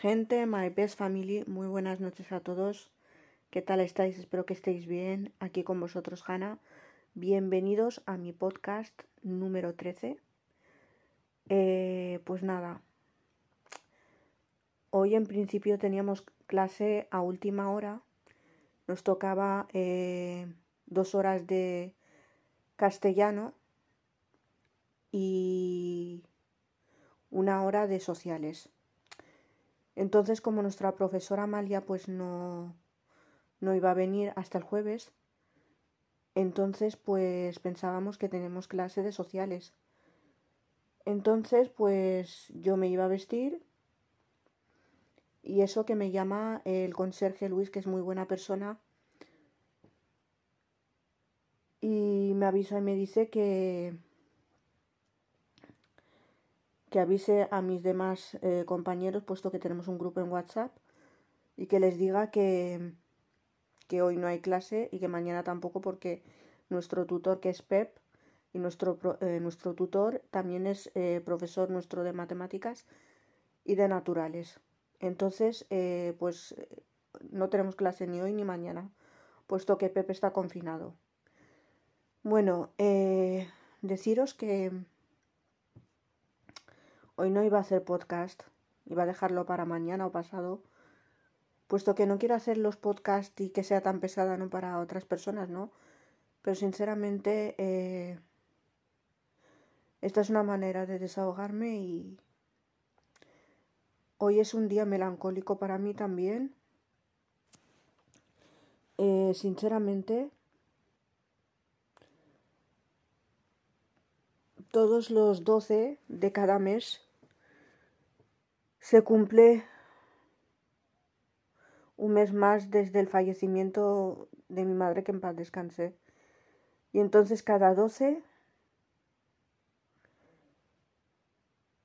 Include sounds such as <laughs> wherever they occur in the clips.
Gente, my best family, muy buenas noches a todos. ¿Qué tal estáis? Espero que estéis bien. Aquí con vosotros, Hanna. Bienvenidos a mi podcast número 13. Eh, pues nada, hoy en principio teníamos clase a última hora. Nos tocaba eh, dos horas de castellano y una hora de sociales. Entonces, como nuestra profesora Amalia pues no, no iba a venir hasta el jueves, entonces pues pensábamos que tenemos clase de sociales. Entonces, pues yo me iba a vestir y eso que me llama el conserje Luis, que es muy buena persona, y me avisa y me dice que que avise a mis demás eh, compañeros, puesto que tenemos un grupo en WhatsApp, y que les diga que, que hoy no hay clase y que mañana tampoco, porque nuestro tutor, que es Pep, y nuestro, eh, nuestro tutor también es eh, profesor nuestro de matemáticas y de naturales. Entonces, pues no tenemos clase ni hoy ni mañana, puesto que Pep está confinado. Bueno, deciros que Hoy no iba a hacer podcast, iba a dejarlo para mañana o pasado, puesto que no quiero hacer los podcasts y que sea tan pesada ¿no? para otras personas, ¿no? Pero sinceramente, eh, esta es una manera de desahogarme y hoy es un día melancólico para mí también. Eh, sinceramente, todos los 12 de cada mes se cumple un mes más desde el fallecimiento de mi madre, que en paz descanse. Y entonces cada 12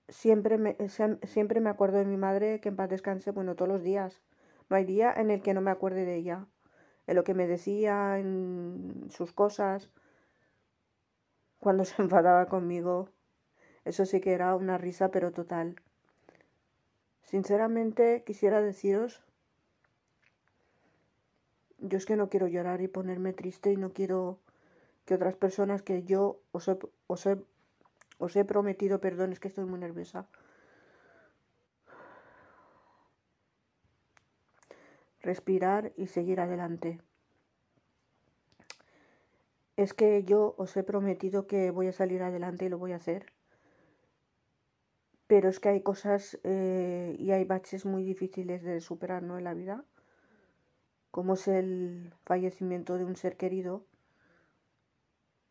siempre me, siempre me acuerdo de mi madre, que en paz descanse, bueno, todos los días. No hay día en el que no me acuerde de ella, en lo que me decía, en sus cosas, cuando se <laughs> enfadaba conmigo. Eso sí que era una risa, pero total. Sinceramente quisiera deciros, yo es que no quiero llorar y ponerme triste y no quiero que otras personas que yo os he, os os he prometido, perdón, es que estoy muy nerviosa. Respirar y seguir adelante. Es que yo os he prometido que voy a salir adelante y lo voy a hacer pero es que hay cosas eh, y hay baches muy difíciles de superar ¿no? en la vida, como es el fallecimiento de un ser querido,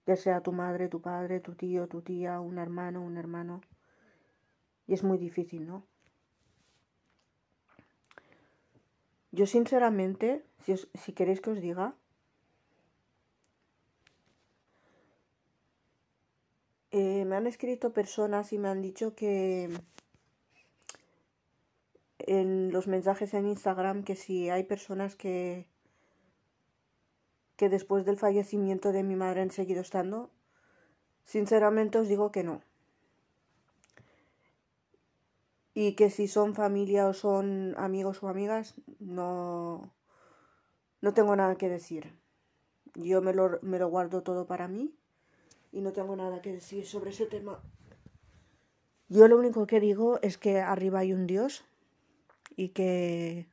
ya sea tu madre, tu padre, tu tío, tu tía, un hermano, un hermano, y es muy difícil, ¿no? Yo sinceramente, si, si queréis que os diga, Eh, me han escrito personas y me han dicho que en los mensajes en Instagram que si hay personas que que después del fallecimiento de mi madre han seguido estando, sinceramente os digo que no. Y que si son familia o son amigos o amigas, no, no tengo nada que decir. Yo me lo, me lo guardo todo para mí y no tengo nada que decir sobre ese tema. Yo lo único que digo es que arriba hay un Dios y que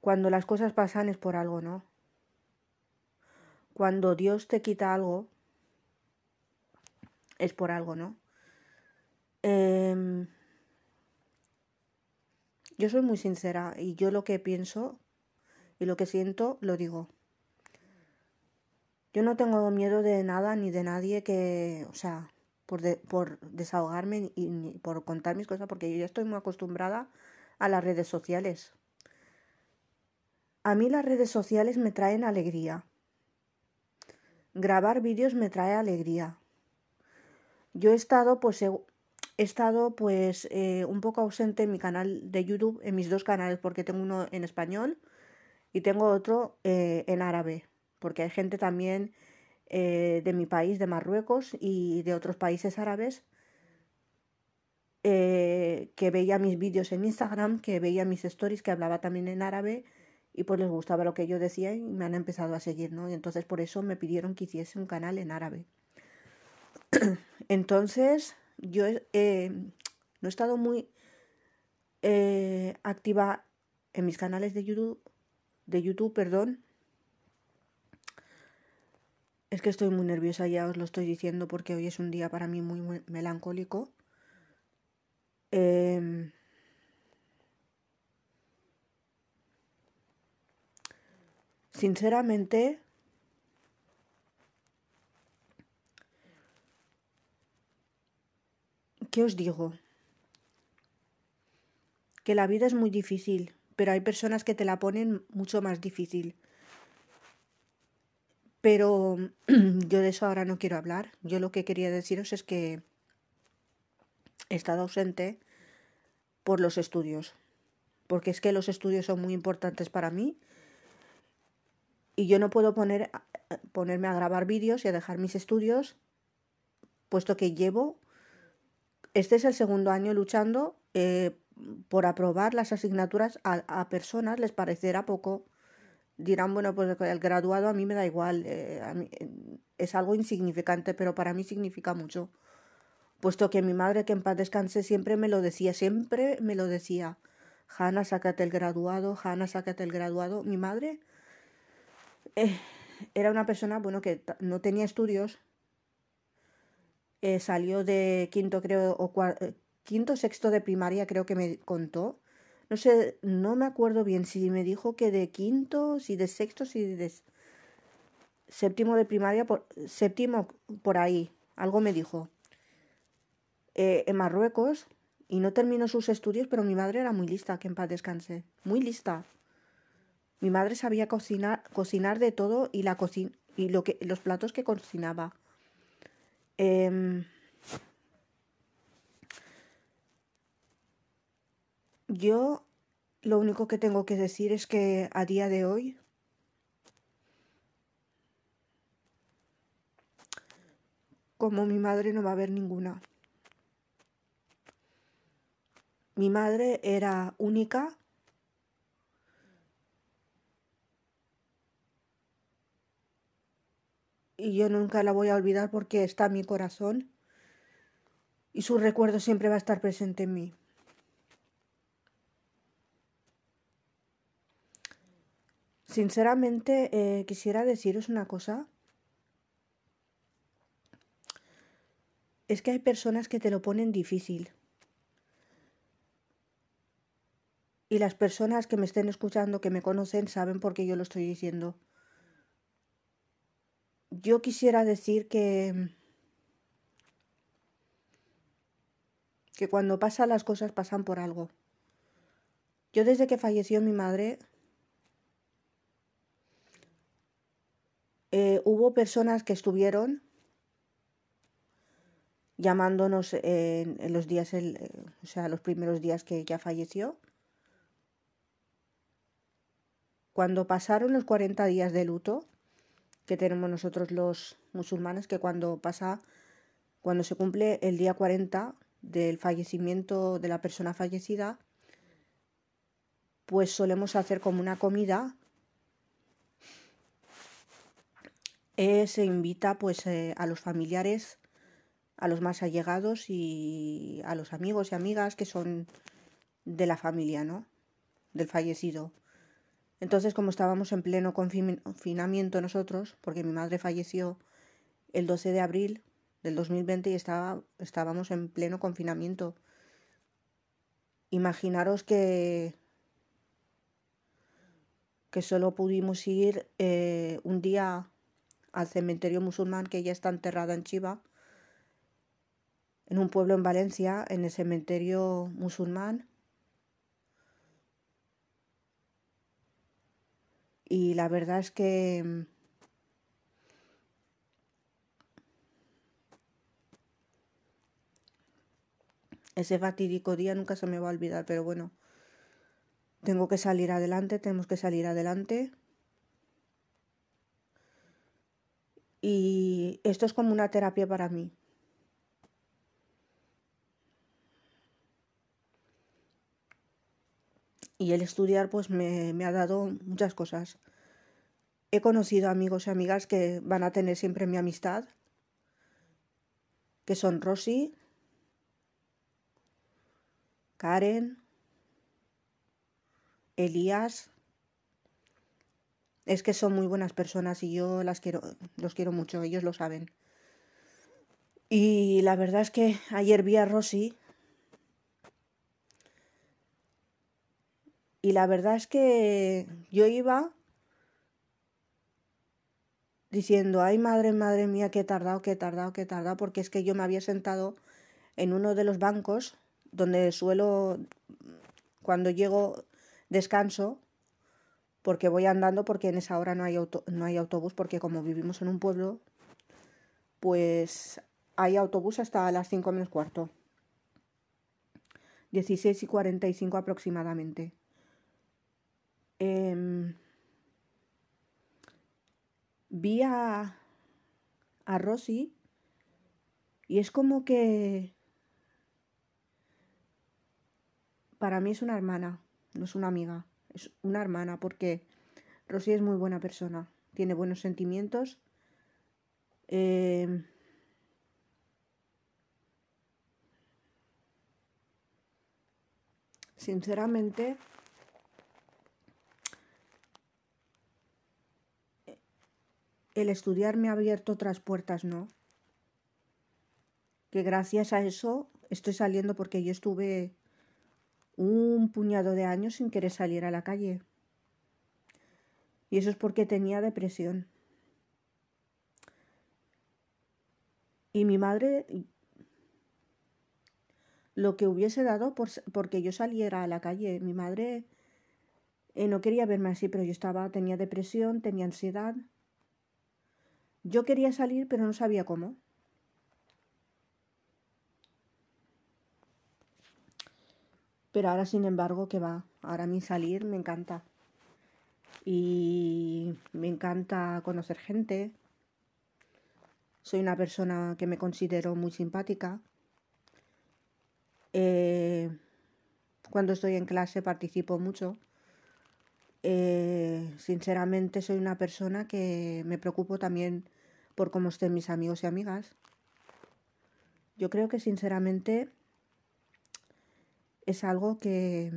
cuando las cosas pasan es por algo, ¿no? Cuando Dios te quita algo es por algo, ¿no? Em, yo soy muy sincera y yo lo que pienso y lo que siento lo digo. Yo no tengo miedo de nada ni de nadie que, o sea, por, por desahogarme y por contar mis cosas, porque yo ya estoy muy acostumbrada a las redes sociales. A mí las redes sociales me traen alegría. Grabar vídeos me trae alegría. Yo he estado, pues, he, estado, pues, eh, un poco ausente en mi canal de YouTube, en mis dos canales, porque tengo uno en español y tengo otro eh, en árabe porque hay gente también eh, de mi país, de Marruecos y de otros países árabes eh, que veía mis vídeos en Instagram, que veía mis stories, que hablaba también en árabe y pues les gustaba lo que yo decía y me han empezado a seguir, ¿no? Y entonces por eso me pidieron que hiciese un canal en árabe. <clears throat> entonces yo eh, no he estado muy activa en mis canales de YouTube, de YouTube, perdón. Es que estoy muy nerviosa, ya os lo estoy diciendo, porque hoy es un día para mí muy, melancólico. Em, sinceramente, ¿qué os digo? Que la vida es muy difícil, pero hay personas que te la ponen mucho más difícil. Pero <clears throat> yo de eso ahora no quiero hablar. Yo lo que quería deciros es que he estado ausente por los estudios. Porque es que los estudios son muy importantes para mí. Y yo no puedo poner, ponerme a grabar vídeos y a dejar mis estudios, puesto que llevo, este es el segundo año luchando eh, por aprobar las asignaturas a, personas, les parecerá poco. Dirán, bueno, pues el graduado a mí me da igual, eh, es algo insignificante, pero para mí significa mucho. Puesto que mi madre, que en paz descanse, siempre me lo decía, siempre me lo decía. Hanna, sácate el graduado, Hanna, sácate el graduado. Mi madre eh, era una persona, bueno, que no tenía estudios. Eh, salió de quinto, creo, o quinto sexto de primaria creo que me contó. No sé, no me acuerdo bien si me dijo que de quinto, si de sexto, si de séptimo de primaria, por, séptimo por ahí, algo me dijo. Eh, en Marruecos y no terminó sus estudios, pero mi madre era muy lista, que en paz descanse. Muy lista. Mi madre sabía cocinar, cocinar de todo y la y lo que, los platos que cocinaba. Eh, Yo lo único que tengo que decir es que a día de hoy como mi madre no va a haber ninguna. Mi madre era única. Y yo nunca la voy a olvidar porque está en mi corazón. Y su recuerdo siempre va a estar presente en mí. Sinceramente, eh, quisiera deciros una cosa. Es que hay personas que te lo ponen difícil. Y las personas que me estén escuchando, que me conocen, saben por qué yo lo estoy diciendo. Yo quisiera decir que... que cuando pasan las cosas pasan por algo. Yo desde que falleció mi madre Eh, hubo personas que estuvieron llamándonos en, los días, eh, o sea, los primeros días que ya falleció. Cuando pasaron los 40 días de luto, que tenemos nosotros los musulmanes, que cuando pasa, cuando se cumple el día 40 del fallecimiento de la persona fallecida, pues solemos hacer como una comida Eh, se invita pues eh, a los familiares, a los más allegados y a los amigos y amigas que son de la familia, ¿no? Del fallecido. Entonces, como estábamos en pleno confinamiento nosotros, porque mi madre falleció el 12 de abril del 2020 y estaba, estábamos en pleno confinamiento. Imaginaros que que solo pudimos ir eh, un día al cementerio musulmán que ya está enterrada en Chiva, en un pueblo en Valencia, en el cementerio musulmán. Y la verdad es que mm, ese fatídico día nunca se me va a olvidar, pero bueno, tengo que salir adelante, tenemos que salir adelante. Y esto es como una terapia para mí. Y el estudiar pues me, me ha dado muchas cosas. He conocido amigos y amigas que van a tener siempre mi amistad, que son Rosy, Karen, Elías, es que son muy buenas personas y yo las quiero, los quiero mucho, ellos lo saben. Y la verdad es que ayer vi a Rosy y la verdad es que yo iba diciendo, ay madre, madre mía, qué he tardado, qué he tardado, qué he tardado, porque es que yo me había sentado en uno de los bancos donde suelo, cuando llego, descanso, porque voy andando, porque en esa hora no hay, no hay autobús, porque como vivimos en un pueblo, pues hay autobús hasta las 5 menos cuarto. 16 y 45 aproximadamente. Eh, vi a, a Rosy y es como que para mí es una hermana, no es una amiga, una hermana porque Rosy es muy buena persona, tiene buenos sentimientos. Eh, sinceramente, el estudiar me ha abierto otras puertas, ¿no? Que gracias a eso estoy saliendo porque yo estuve un puñado de años sin querer salir a la calle. Y eso es porque tenía depresión. Y mi madre lo que hubiese dado por, porque yo saliera a la calle. Mi madre eh, no quería verme así, pero yo estaba, tenía depresión, tenía ansiedad. Yo quería salir, pero no sabía cómo. Pero ahora, sin embargo, que va. Ahora a mí salir me encanta. Y me encanta conocer gente. Soy una persona que me considero muy simpática. Eh, cuando estoy en clase participo mucho. Eh, sinceramente soy una persona que me preocupo también por cómo estén mis amigos y amigas. Yo creo que sinceramente es algo que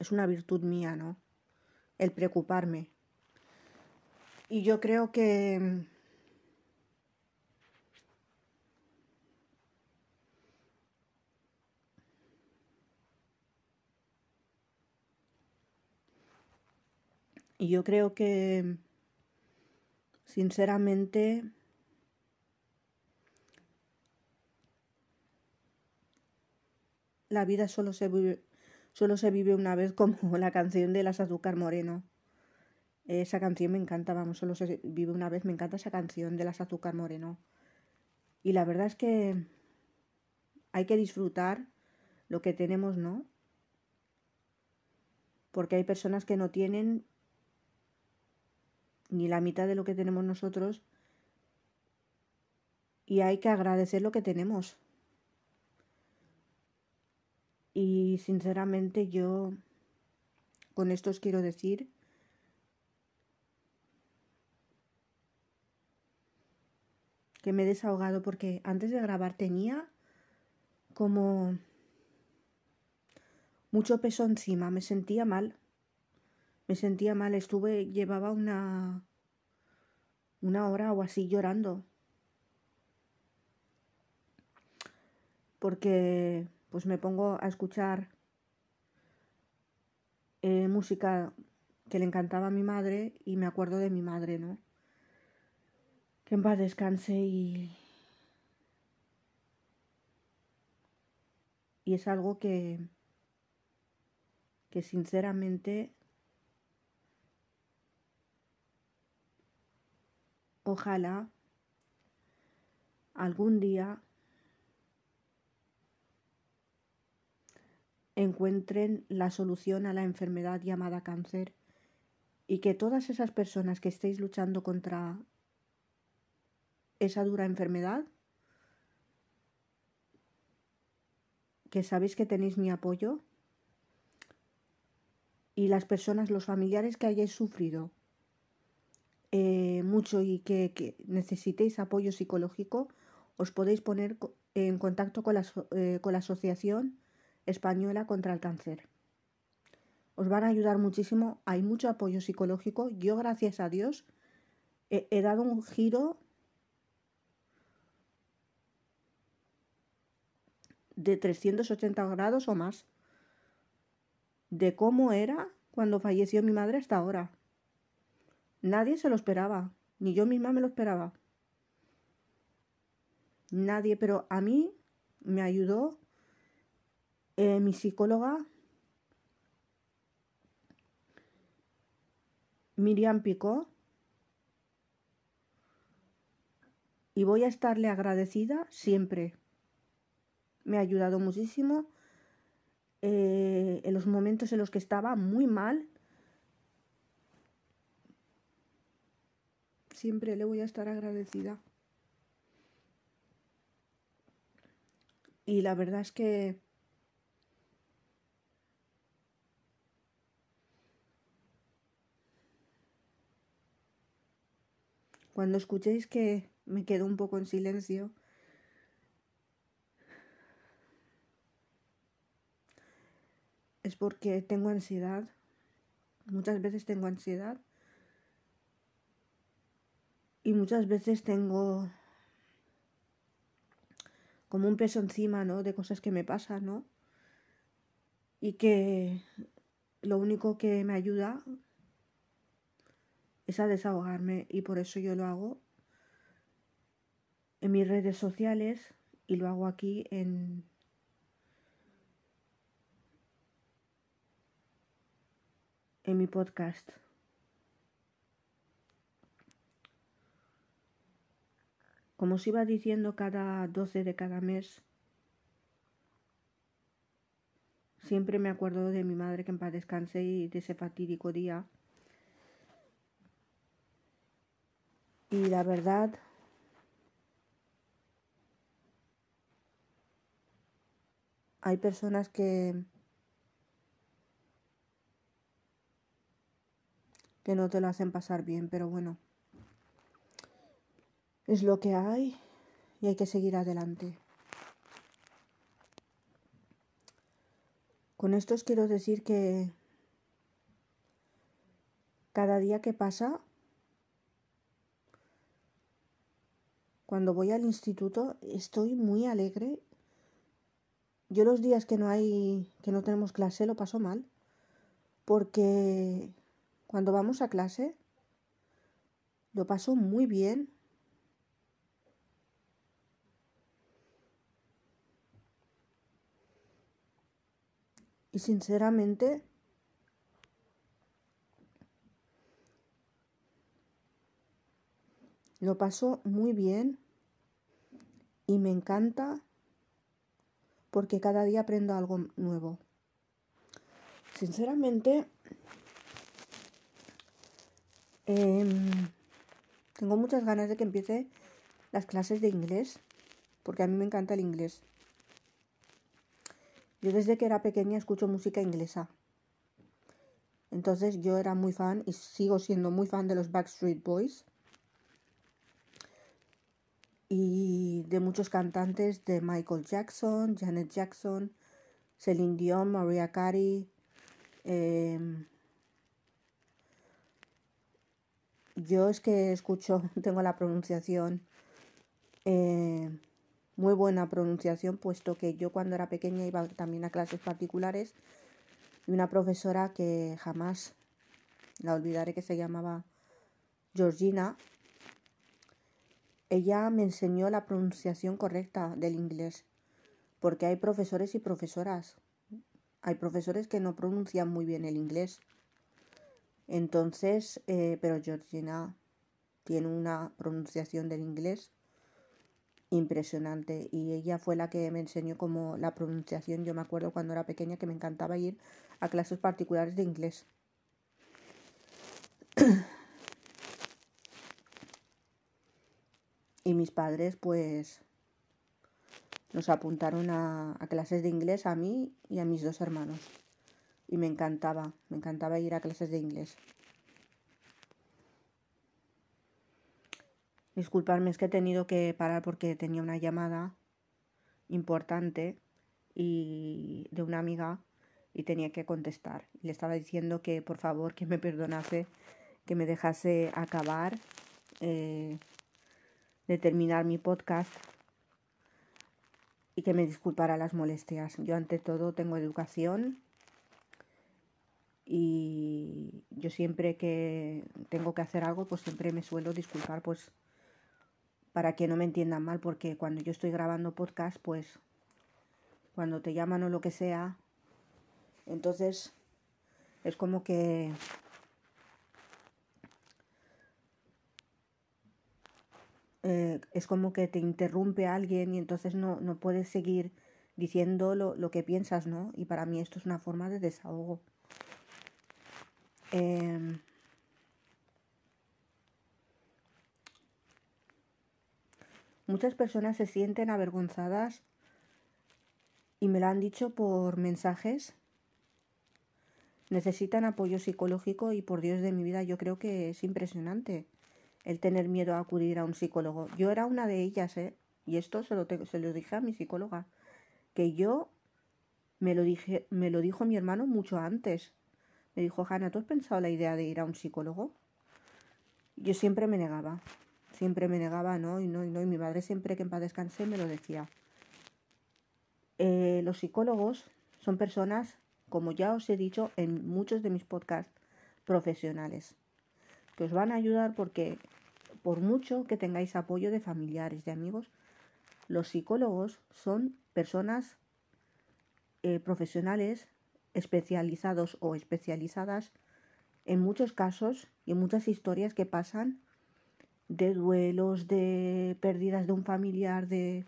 es una virtud mía, ¿no? El preocuparme. Y yo creo que Y yo creo que, sinceramente, la vida solo se vive, solo se vive una vez <laughs> como la canción de las Azúcar Moreno. Esa canción me encanta, vamos, solo se vive una vez, me encanta esa canción de las Azúcar Moreno. Y la verdad es que hay que disfrutar lo que tenemos, ¿no? Porque hay personas que no tienen ni la mitad de lo que tenemos nosotros y hay que agradecer lo que tenemos. Y sinceramente yo con esto os quiero decir que me he desahogado porque antes de grabar tenía como mucho peso encima, me sentía mal me sentía mal, estuve, llevaba una, una hora o así llorando. Porque pues me pongo a escuchar eh, música que le encantaba a mi madre y me acuerdo de mi madre, ¿no? Que en paz descanse y... Y es algo que, que sinceramente Ojalá algún día encuentren la solución a la enfermedad llamada cáncer y que todas esas personas que estéis luchando contra esa dura enfermedad que sabéis que tenéis mi apoyo y las personas, los familiares que hayáis sufrido eh, mucho y que, necesitéis apoyo psicológico, os podéis poner en contacto con la, eh, con la Asociación Española contra el Cáncer. Os van a ayudar muchísimo, hay mucho apoyo psicológico. Yo, gracias a Dios, he dado un giro de 380 grados o más de cómo era cuando falleció mi madre hasta ahora. Nadie se lo esperaba, ni yo misma me lo esperaba. Nadie, pero a mí me ayudó eh, mi psicóloga Miriam Picó y voy a estarle agradecida siempre. Me ha ayudado muchísimo eh, en los momentos en los que estaba muy mal siempre le voy a estar agradecida. Y la verdad es que cuando escuchéis que me quedo un poco en silencio, es porque tengo ansiedad. Muchas veces tengo ansiedad y muchas veces tengo como un peso encima, ¿no? De cosas que me pasan, ¿no? Y que lo único que me ayuda es a desahogarme y por eso yo lo hago en mis redes sociales y lo hago aquí en en mi podcast. Como os iba diciendo cada 12 de cada mes, siempre me acuerdo de mi madre que en paz descanse y de ese fatídico día. Y la verdad, hay personas que que no te lo hacen pasar bien, pero bueno es lo que hay y hay que seguir adelante. Con esto os quiero decir que cada día que pasa, cuando voy al instituto, estoy muy alegre. Yo los días que no hay, que no tenemos clase, lo paso mal, porque cuando vamos a clase, lo paso muy bien Y sinceramente, lo paso muy bien y me encanta porque cada día aprendo algo nuevo. Sinceramente, em, tengo muchas ganas de que empiece las clases de inglés porque a mí me encanta el inglés. Yo desde que era pequeña escucho música inglesa. Entonces yo era muy fan y sigo siendo muy fan de los Backstreet Boys. Y de muchos cantantes de Michael Jackson, Janet Jackson, Celine Dion, Maria Carey. Em, yo es que escucho, <laughs> tengo la pronunciación eh, muy buena pronunciación, puesto que yo cuando era pequeña iba también a clases particulares y una profesora que jamás la olvidaré que se llamaba Georgina, ella me enseñó la pronunciación correcta del inglés, porque hay profesores y profesoras. Hay profesores que no pronuncian muy bien el inglés. Entonces, eh, pero Georgina tiene una pronunciación del inglés impresionante y ella fue la que me enseñó como la pronunciación. Yo me acuerdo cuando era pequeña que me encantaba ir a clases particulares de inglés. Y mis padres pues nos apuntaron a, clases de inglés a mí y a mis dos hermanos. Y me encantaba, me encantaba ir a clases de inglés. Disculpadme, es que he tenido que parar porque tenía una llamada importante y de una amiga y tenía que contestar. Le estaba diciendo que por favor que me perdonase, que me dejase acabar eh, de terminar mi podcast y que me disculpara las molestias. Yo ante todo tengo educación y yo siempre que tengo que hacer algo pues siempre me suelo disculpar pues para que no me entiendan mal porque cuando yo estoy grabando podcast pues cuando te llaman o lo que sea entonces es como que Eh, es como que te interrumpe alguien y entonces no, no puedes seguir diciendo lo, lo, que piensas, ¿no? Y para mí esto es una forma de desahogo. Em, muchas personas se sienten avergonzadas y me lo han dicho por mensajes. Necesitan apoyo psicológico y por Dios de mi vida yo creo que es impresionante el tener miedo a acudir a un psicólogo. Yo era una de ellas, ¿eh? Y esto se lo, se lo dije a mi psicóloga, que yo me lo, dije, me lo dijo mi hermano mucho antes. Me dijo, Hanna, ¿tú has pensado la idea de ir a un psicólogo? Yo siempre me negaba, siempre me negaba, ¿no? Y no, y no, y mi madre siempre que en paz descansé me lo decía. Eh, los psicólogos son personas, como ya os he dicho en muchos de mis podcasts, profesionales, que os van a ayudar porque por mucho que tengáis apoyo de familiares, de amigos, los psicólogos son personas eh, profesionales especializados o especializadas en muchos casos y en muchas historias que pasan de duelos, de pérdidas de un familiar, de,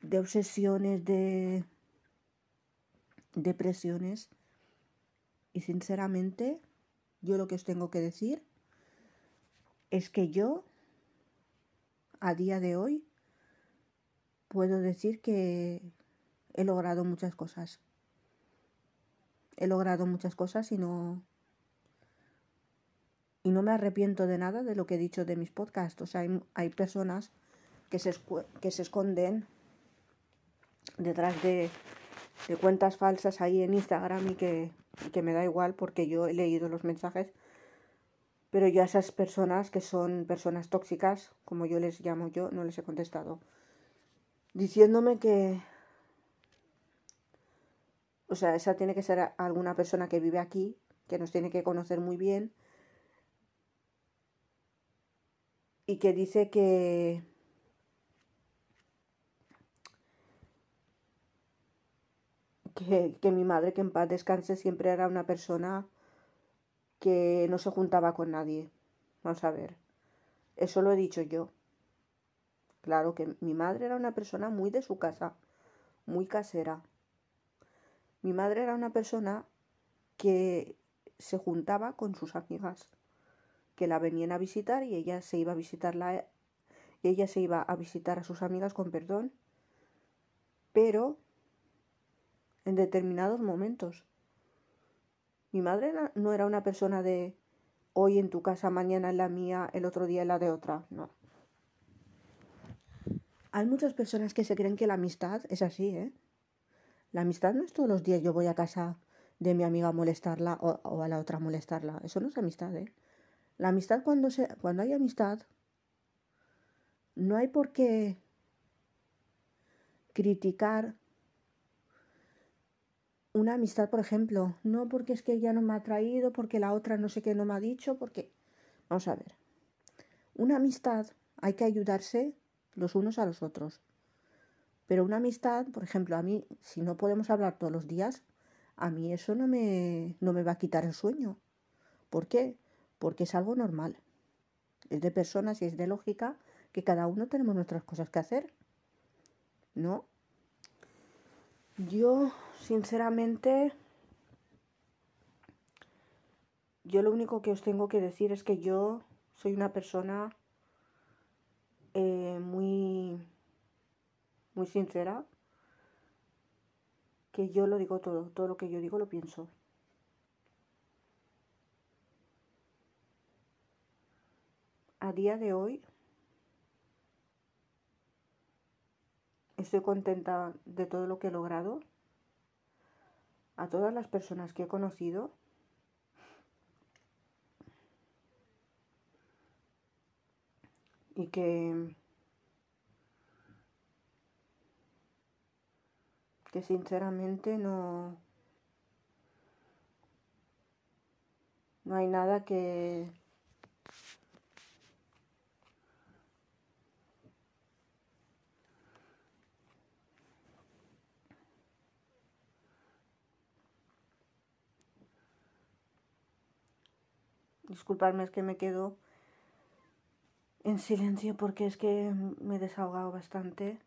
de obsesiones, de depresiones. Y sinceramente, yo lo que os tengo que decir es que yo, a día de hoy, puedo decir que he logrado muchas cosas. He logrado muchas cosas y no. Y no me arrepiento de nada de lo que he dicho de mis podcasts. O sea, hay, personas que se, que se esconden detrás de, de, cuentas falsas ahí en Instagram y que, y que me da igual porque yo he leído los mensajes pero yo a esas personas que son personas tóxicas, como yo les llamo yo, no les he contestado. Diciéndome que... O sea, esa tiene que ser alguna persona que vive aquí, que nos tiene que conocer muy bien. Y que dice que... Que, que mi madre, que en paz descanse, siempre era una persona que no se juntaba con nadie. Vamos a ver. Eso lo he dicho yo. Claro que mi madre era una persona muy de su casa, muy casera. Mi madre era una persona que se juntaba con sus amigas, que la venían a visitar y ella se iba a visitarla y ella se iba a visitar a sus amigas con perdón, pero en determinados momentos. Mi madre no era una persona de hoy en tu casa, mañana en la mía, el otro día en la de otra, no. Hay muchas personas que se creen que la amistad es así, ¿eh? La amistad no es todos los días yo voy a casa de mi amiga a molestarla o, a la otra a molestarla. Eso no es amistad, ¿eh? La amistad cuando, se, cuando hay amistad, no hay por qué criticar una amistad, por ejemplo, no porque es que ella no me ha traído, porque la otra no sé qué no me ha dicho, porque... Vamos a ver. Una amistad hay que ayudarse los unos a los otros. Pero una amistad, por ejemplo, a mí, si no podemos hablar todos los días, a mí eso no me, no me va a quitar el sueño. ¿Por qué? Porque es algo normal. Es de personas y es de lógica que cada uno tenemos nuestras cosas que hacer. ¿No? Yo, sinceramente, yo lo único que os tengo que decir es que yo soy una persona eh, muy, muy sincera, que yo lo digo todo, todo lo que yo digo lo pienso. A día de hoy estoy contenta de todo lo que he logrado. A todas las personas que he conocido, y que que sinceramente no no hay nada que Disculpadme, es que me quedo en silencio porque es que me he desahogado bastante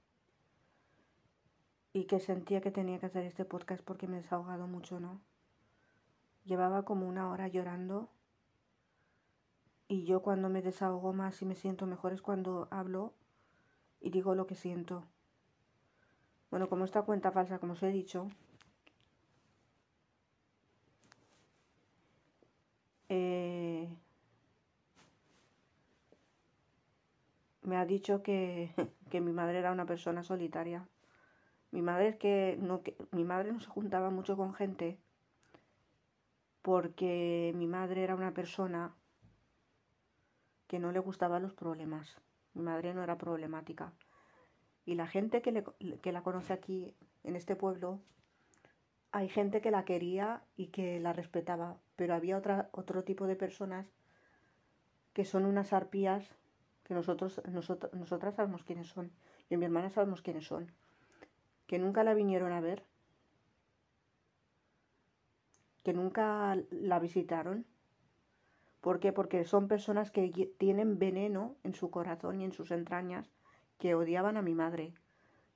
y que sentía que tenía que hacer este podcast porque me he desahogado mucho, ¿no? Llevaba como una hora llorando y yo cuando me desahogo más y me siento mejor es cuando hablo y digo lo que siento. Bueno, como esta cuenta falsa, como os he dicho, eh, me ha dicho que, <laughs> que mi madre era una persona solitaria. Mi madre que no que mi madre no se juntaba mucho con gente porque mi madre era una persona que no le gustaban los problemas. Mi madre no era problemática. Y la gente que, le, que la conoce aquí en este pueblo, hay gente que la quería y que la respetaba, pero había otra, otro tipo de personas que son unas arpías que nosotros, nosotros, nosotras sabemos quiénes son. Y mi hermana sabemos quiénes son que nunca la vinieron a ver, que nunca la visitaron. ¿Por qué? Porque son personas que tienen veneno en su corazón y en sus entrañas que odiaban a mi madre.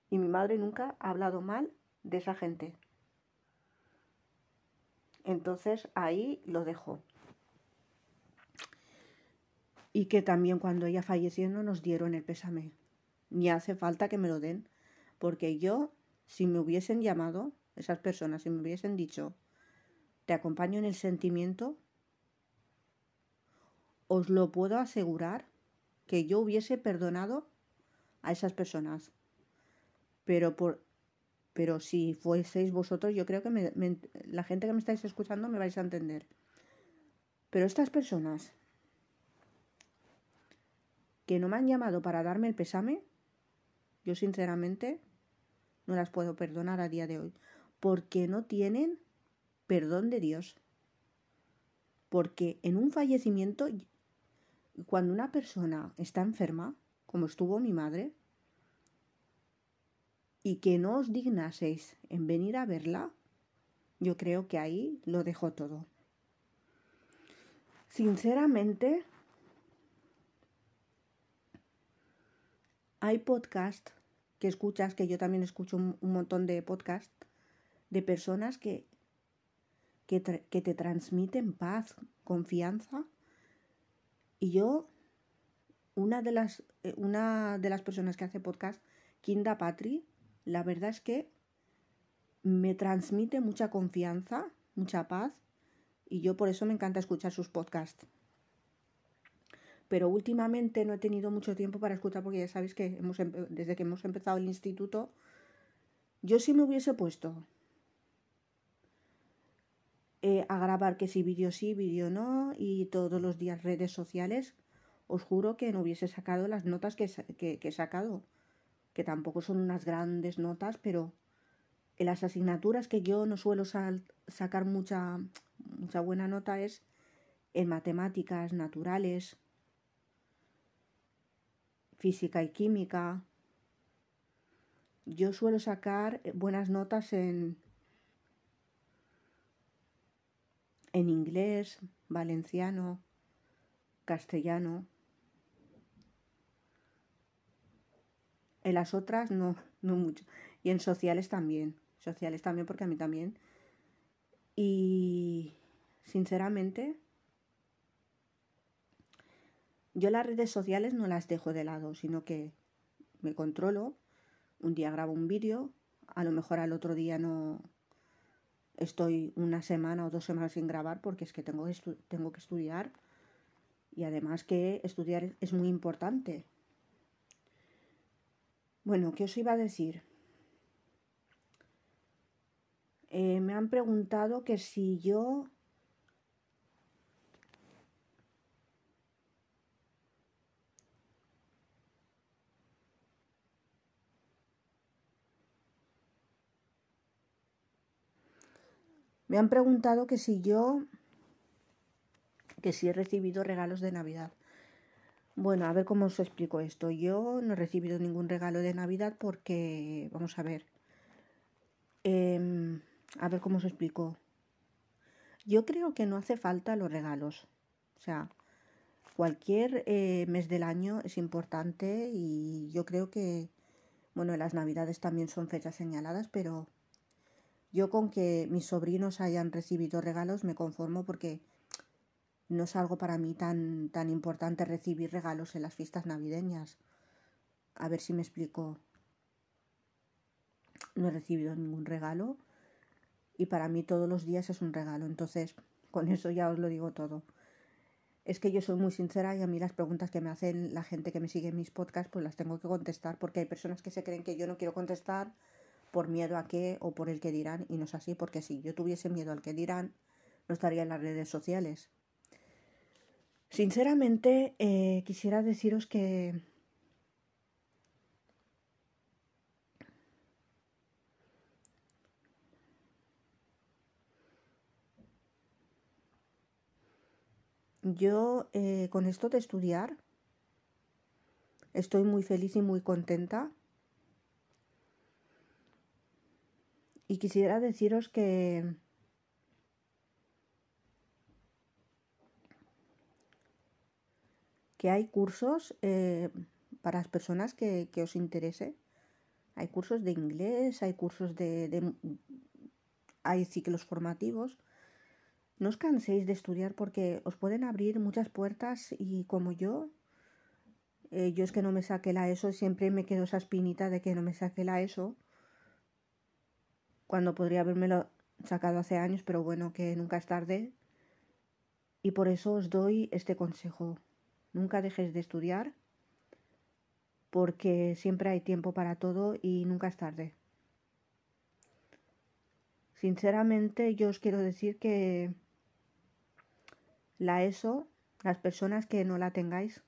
Y mi madre nunca ha hablado mal de esa gente. Entonces ahí lo dejo. Y que también cuando ella falleció no nos dieron el pésame. Ni hace falta que me lo den. Porque yo si me hubiesen llamado, esas personas, si me hubiesen dicho, te acompaño en el sentimiento, os lo puedo asegurar que yo hubiese perdonado a esas personas. Pero por pero si fueseis vosotros, yo creo que la gente que me estáis escuchando me vais a entender. Pero estas personas que no me han llamado para darme el pesame, yo sinceramente no las puedo perdonar a día de hoy, porque no tienen perdón de Dios. Porque en un fallecimiento, cuando una persona está enferma, como estuvo mi madre, y que no os dignaseis en venir a verla, yo creo que ahí lo dejo todo. Sinceramente, hay podcast que escuchas, que yo también escucho un, montón de podcasts de personas que, que, te transmiten paz, confianza. Y yo, una de las, eh, una de las personas que hace podcast, Kinda Patri, la verdad es que me transmite mucha confianza, mucha paz, y yo por eso me encanta escuchar sus podcasts. Pero últimamente no he tenido mucho tiempo para escuchar porque ya sabéis que hemos, desde que hemos empezado el instituto, yo sí me hubiese puesto eh, a grabar que si vídeo sí, vídeo no y todos los días redes sociales, os juro que no hubiese sacado las notas que, he sacado, que tampoco son unas grandes notas, pero en las asignaturas que yo no suelo sacar mucha, mucha buena nota es en matemáticas naturales, física y química. Yo suelo sacar eh, buenas notas en, en inglés, valenciano, castellano. En las otras no, no mucho. Y en sociales también. Sociales también porque a mí también. Y sinceramente yo las redes sociales no las dejo de lado, sino que me controlo. un día grabo un vídeo, a lo mejor al otro día no estoy una semana o dos semanas sin grabar porque es que tengo que, tengo que estudiar y además que estudiar es muy importante. Bueno, ¿qué os iba a decir? Eh, me han preguntado que si yo Me han preguntado que si yo, que si he recibido regalos de Navidad. Bueno, a ver cómo os explico esto. Yo no he recibido ningún regalo de Navidad porque, vamos a ver, em, a ver cómo os explico. Yo creo que no hace falta los regalos. O sea, cualquier eh, mes del año es importante y yo creo que, bueno, las Navidades también son fechas señaladas, pero yo con que mis sobrinos hayan recibido regalos me conformo porque no es algo para mí tan, tan importante recibir regalos en las fiestas navideñas. A ver si me explico. No he recibido ningún regalo y para mí todos los días es un regalo. Entonces, con eso ya os lo digo todo. Es que yo soy muy sincera y a mí las preguntas que me hacen la gente que me sigue en mis podcasts, pues las tengo que contestar porque hay personas que se creen que yo no quiero contestar por miedo a qué o por el que dirán, y no es así, porque si yo tuviese miedo al que dirán, no estaría en las redes sociales. Sinceramente, eh, quisiera deciros que yo eh, con esto de estudiar estoy muy feliz y muy contenta. Y quisiera deciros que que hay cursos eh, para las personas que, os interese. Hay cursos de inglés, hay cursos de, hay ciclos formativos. No os canséis de estudiar porque os pueden abrir muchas puertas y como yo, eh, yo es que no me saqué la ESO, siempre me quedo esa espinita de que no me saqué la ESO cuando podría habérmelo sacado hace años, pero bueno, que nunca es tarde. Y por eso os doy este consejo. Nunca dejes de estudiar, porque siempre hay tiempo para todo y nunca es tarde. Sinceramente, yo os quiero decir que la ESO, las personas que no la tengáis,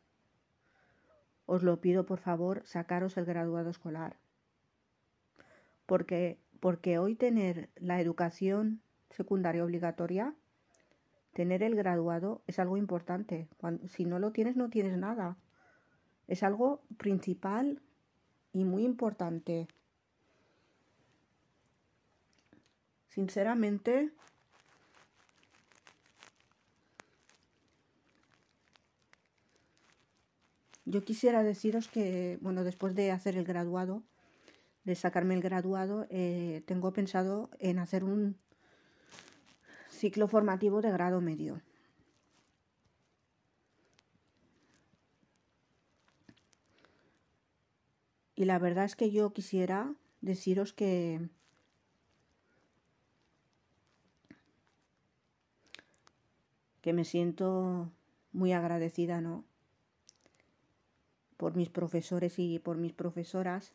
os lo pido por favor, sacaros el graduado escolar. Porque porque hoy tener la educación secundaria obligatoria, tener el graduado es algo importante. si no lo tienes, no tienes nada. Es algo principal y muy importante. Sinceramente, yo quisiera deciros que, bueno, después de hacer el graduado, de sacarme el graduado, eh, tengo pensado en hacer un ciclo formativo de grado medio. Y la verdad es que yo quisiera deciros que que me siento muy agradecida, ¿no? Por mis profesores y por mis profesoras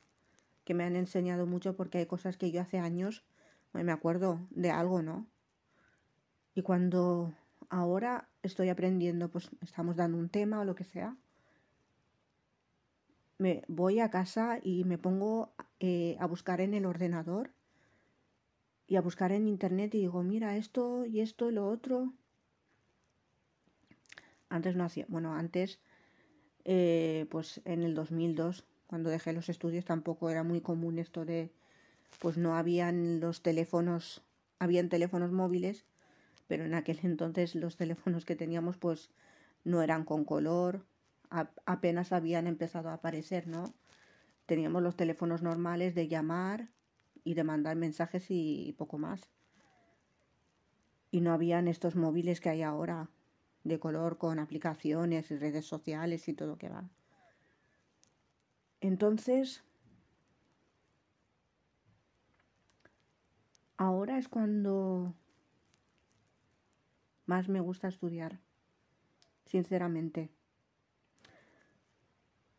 que me han enseñado mucho porque hay cosas que yo hace años me acuerdo de algo, ¿no? Y cuando ahora estoy aprendiendo, pues estamos dando un tema o lo que sea, me voy a casa y me pongo eh, a buscar en el ordenador y a buscar en internet y digo, mira esto y esto y lo otro. Antes no hacía, bueno, antes, eh, pues en el 2002 cuando dejé los estudios tampoco era muy común esto de, pues no habían los teléfonos, habían teléfonos móviles, pero en aquel entonces los teléfonos que teníamos pues no eran con color, apenas habían empezado a aparecer, ¿no? Teníamos los teléfonos normales de llamar y de mandar mensajes y poco más. Y no habían estos móviles que hay ahora, de color con aplicaciones y redes sociales y todo que va. Entonces, ahora es cuando más me gusta estudiar, sinceramente.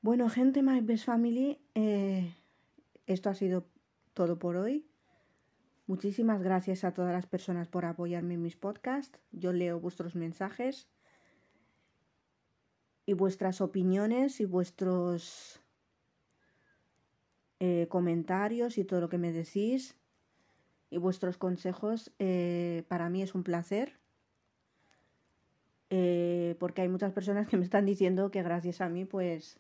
Bueno, gente, My Best Family, eh, esto ha sido todo por hoy. Muchísimas gracias a todas las personas por apoyarme en mis podcasts. Yo leo vuestros mensajes y vuestras opiniones y vuestros eh, comentarios y todo lo que me decís y vuestros consejos. Eh, para mí es un placer. Eh, porque hay muchas personas que me están diciendo que gracias a mí, pues,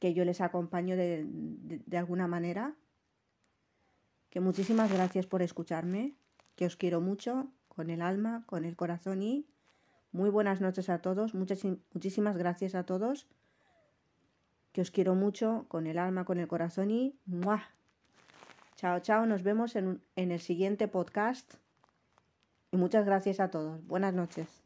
que yo les acompaño de, de alguna manera. Que muchísimas gracias por escucharme, que os quiero mucho, con el alma, con el corazón y muy buenas noches a todos, muchas, muchísimas gracias a todos, que os quiero mucho, con el alma, con el corazón y. Chao, chao, nos vemos en, en el siguiente podcast y muchas gracias a todos. Buenas noches.